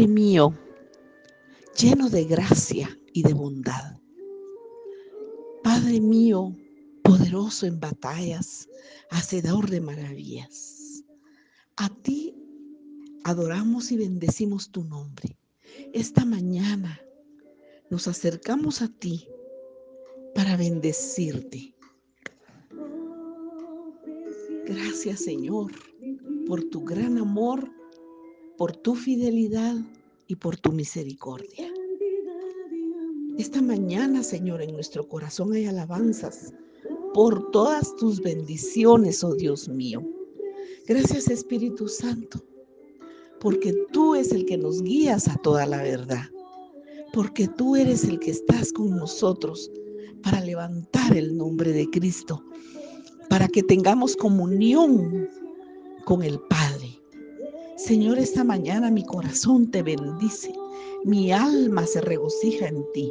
Padre mío, lleno de gracia y de bondad. Padre mío, poderoso en batallas, hacedor de maravillas. A ti adoramos y bendecimos tu nombre. Esta mañana nos acercamos a ti para bendecirte. Gracias Señor por tu gran amor, por tu fidelidad y por tu misericordia. Esta mañana, Señor, en nuestro corazón hay alabanzas por todas tus bendiciones, oh Dios mío. Gracias Espíritu Santo, porque tú es el que nos guías a toda la verdad, porque tú eres el que estás con nosotros para levantar el nombre de Cristo, para que tengamos comunión con el Padre. Señor, esta mañana mi corazón te bendice, mi alma se regocija en ti,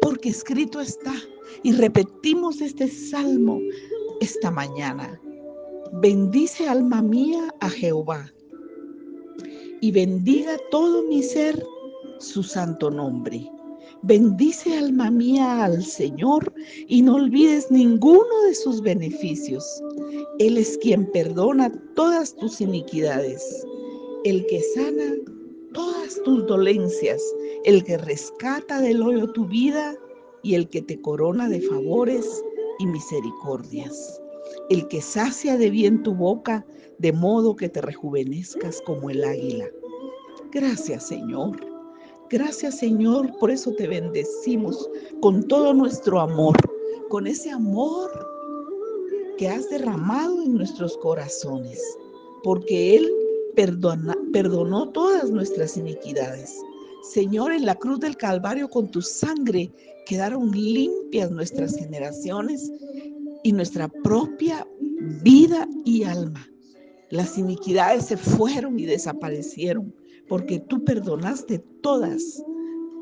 porque escrito está, y repetimos este salmo esta mañana. Bendice alma mía a Jehová, y bendiga todo mi ser su santo nombre. Bendice alma mía al Señor y no olvides ninguno de sus beneficios. Él es quien perdona todas tus iniquidades, el que sana todas tus dolencias, el que rescata del hoyo tu vida y el que te corona de favores y misericordias, el que sacia de bien tu boca, de modo que te rejuvenezcas como el águila. Gracias Señor. Gracias Señor, por eso te bendecimos con todo nuestro amor, con ese amor que has derramado en nuestros corazones, porque Él perdona, perdonó todas nuestras iniquidades. Señor, en la cruz del Calvario con tu sangre quedaron limpias nuestras generaciones y nuestra propia vida y alma. Las iniquidades se fueron y desaparecieron porque tú perdonaste todas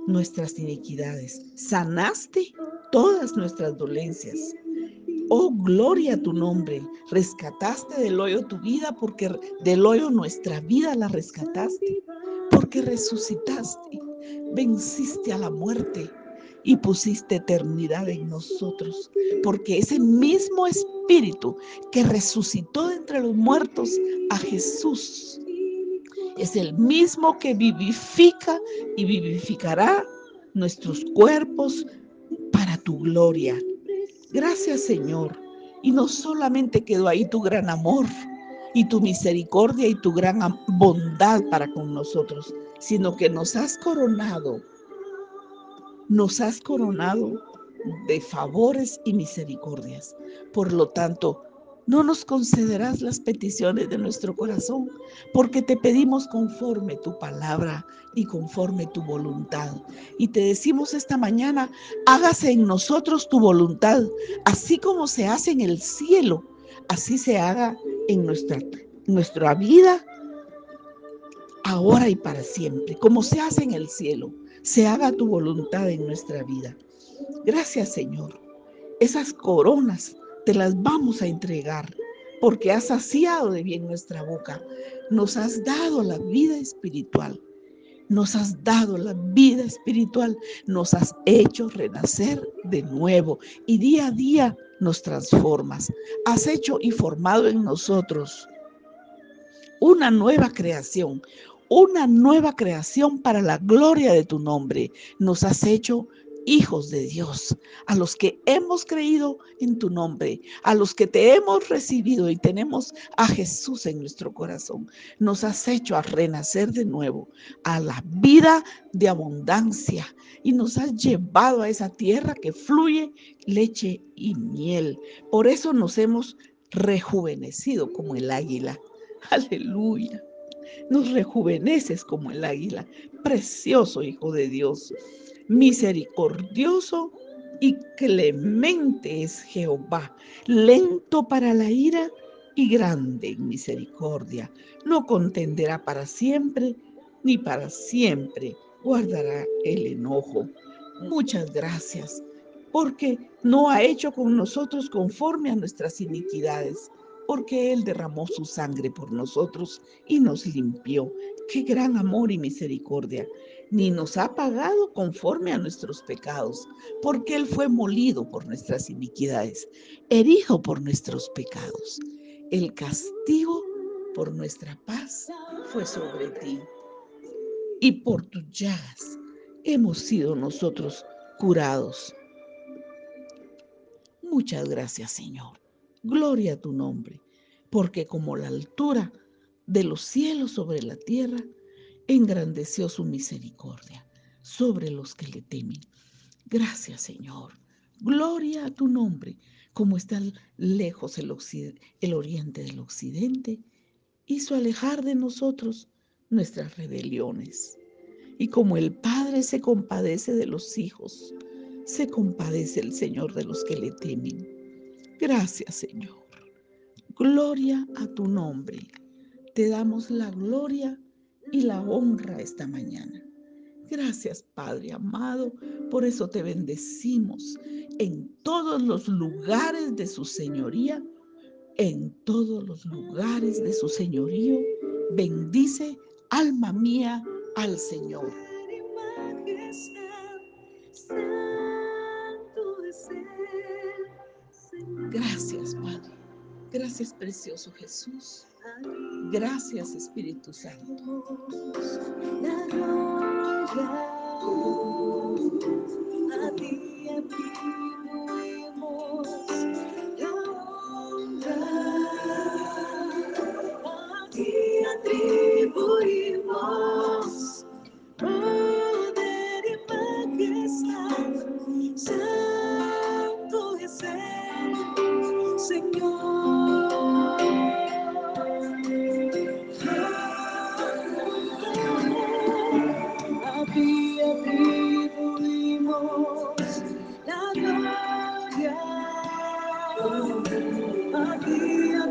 nuestras iniquidades, sanaste todas nuestras dolencias. Oh, gloria a tu nombre. Rescataste del hoyo tu vida porque del hoyo nuestra vida la rescataste. Porque resucitaste, venciste a la muerte y pusiste eternidad en nosotros. Porque ese mismo espíritu que resucitó de entre los muertos a Jesús es el mismo que vivifica y vivificará nuestros cuerpos para tu gloria. Gracias Señor. Y no solamente quedó ahí tu gran amor y tu misericordia y tu gran bondad para con nosotros, sino que nos has coronado, nos has coronado de favores y misericordias. Por lo tanto, no nos concederás las peticiones de nuestro corazón, porque te pedimos conforme tu palabra y conforme tu voluntad. Y te decimos esta mañana, hágase en nosotros tu voluntad, así como se hace en el cielo, así se haga en nuestra, nuestra vida, ahora y para siempre, como se hace en el cielo, se haga tu voluntad en nuestra vida. Gracias Señor. Esas coronas te las vamos a entregar porque has saciado de bien nuestra boca. Nos has dado la vida espiritual. Nos has dado la vida espiritual. Nos has hecho renacer de nuevo y día a día nos transformas. Has hecho y formado en nosotros una nueva creación, una nueva creación para la gloria de tu nombre. Nos has hecho hijos de Dios, a los que hemos creído en tu nombre, a los que te hemos recibido y tenemos a Jesús en nuestro corazón. Nos has hecho a renacer de nuevo a la vida de abundancia y nos has llevado a esa tierra que fluye leche y miel. Por eso nos hemos rejuvenecido como el águila. Aleluya. Nos rejuveneces como el águila. Precioso Hijo de Dios. Misericordioso y clemente es Jehová, lento para la ira y grande en misericordia. No contenderá para siempre, ni para siempre guardará el enojo. Muchas gracias, porque no ha hecho con nosotros conforme a nuestras iniquidades, porque Él derramó su sangre por nosotros y nos limpió. Qué gran amor y misericordia. Ni nos ha pagado conforme a nuestros pecados, porque Él fue molido por nuestras iniquidades, herido por nuestros pecados. El castigo por nuestra paz fue sobre ti. Y por tus llagas hemos sido nosotros curados. Muchas gracias, Señor. Gloria a tu nombre, porque como la altura de los cielos sobre la tierra, engrandeció su misericordia sobre los que le temen. Gracias, Señor. Gloria a tu nombre, como está lejos el, oriente del occidente, hizo alejar de nosotros nuestras rebeliones. Y como el Padre se compadece de los hijos, se compadece el Señor de los que le temen. Gracias, Señor. Gloria a tu nombre. Te damos la gloria y la honra esta mañana. Gracias, Padre amado. Por eso te bendecimos en todos los lugares de su señoría. En todos los lugares de su señorío. Bendice, alma mía, al Señor. Gracias, Padre. Gracias, precioso Jesús. Gracias, Espíritu Santo. A ti atribuimos la be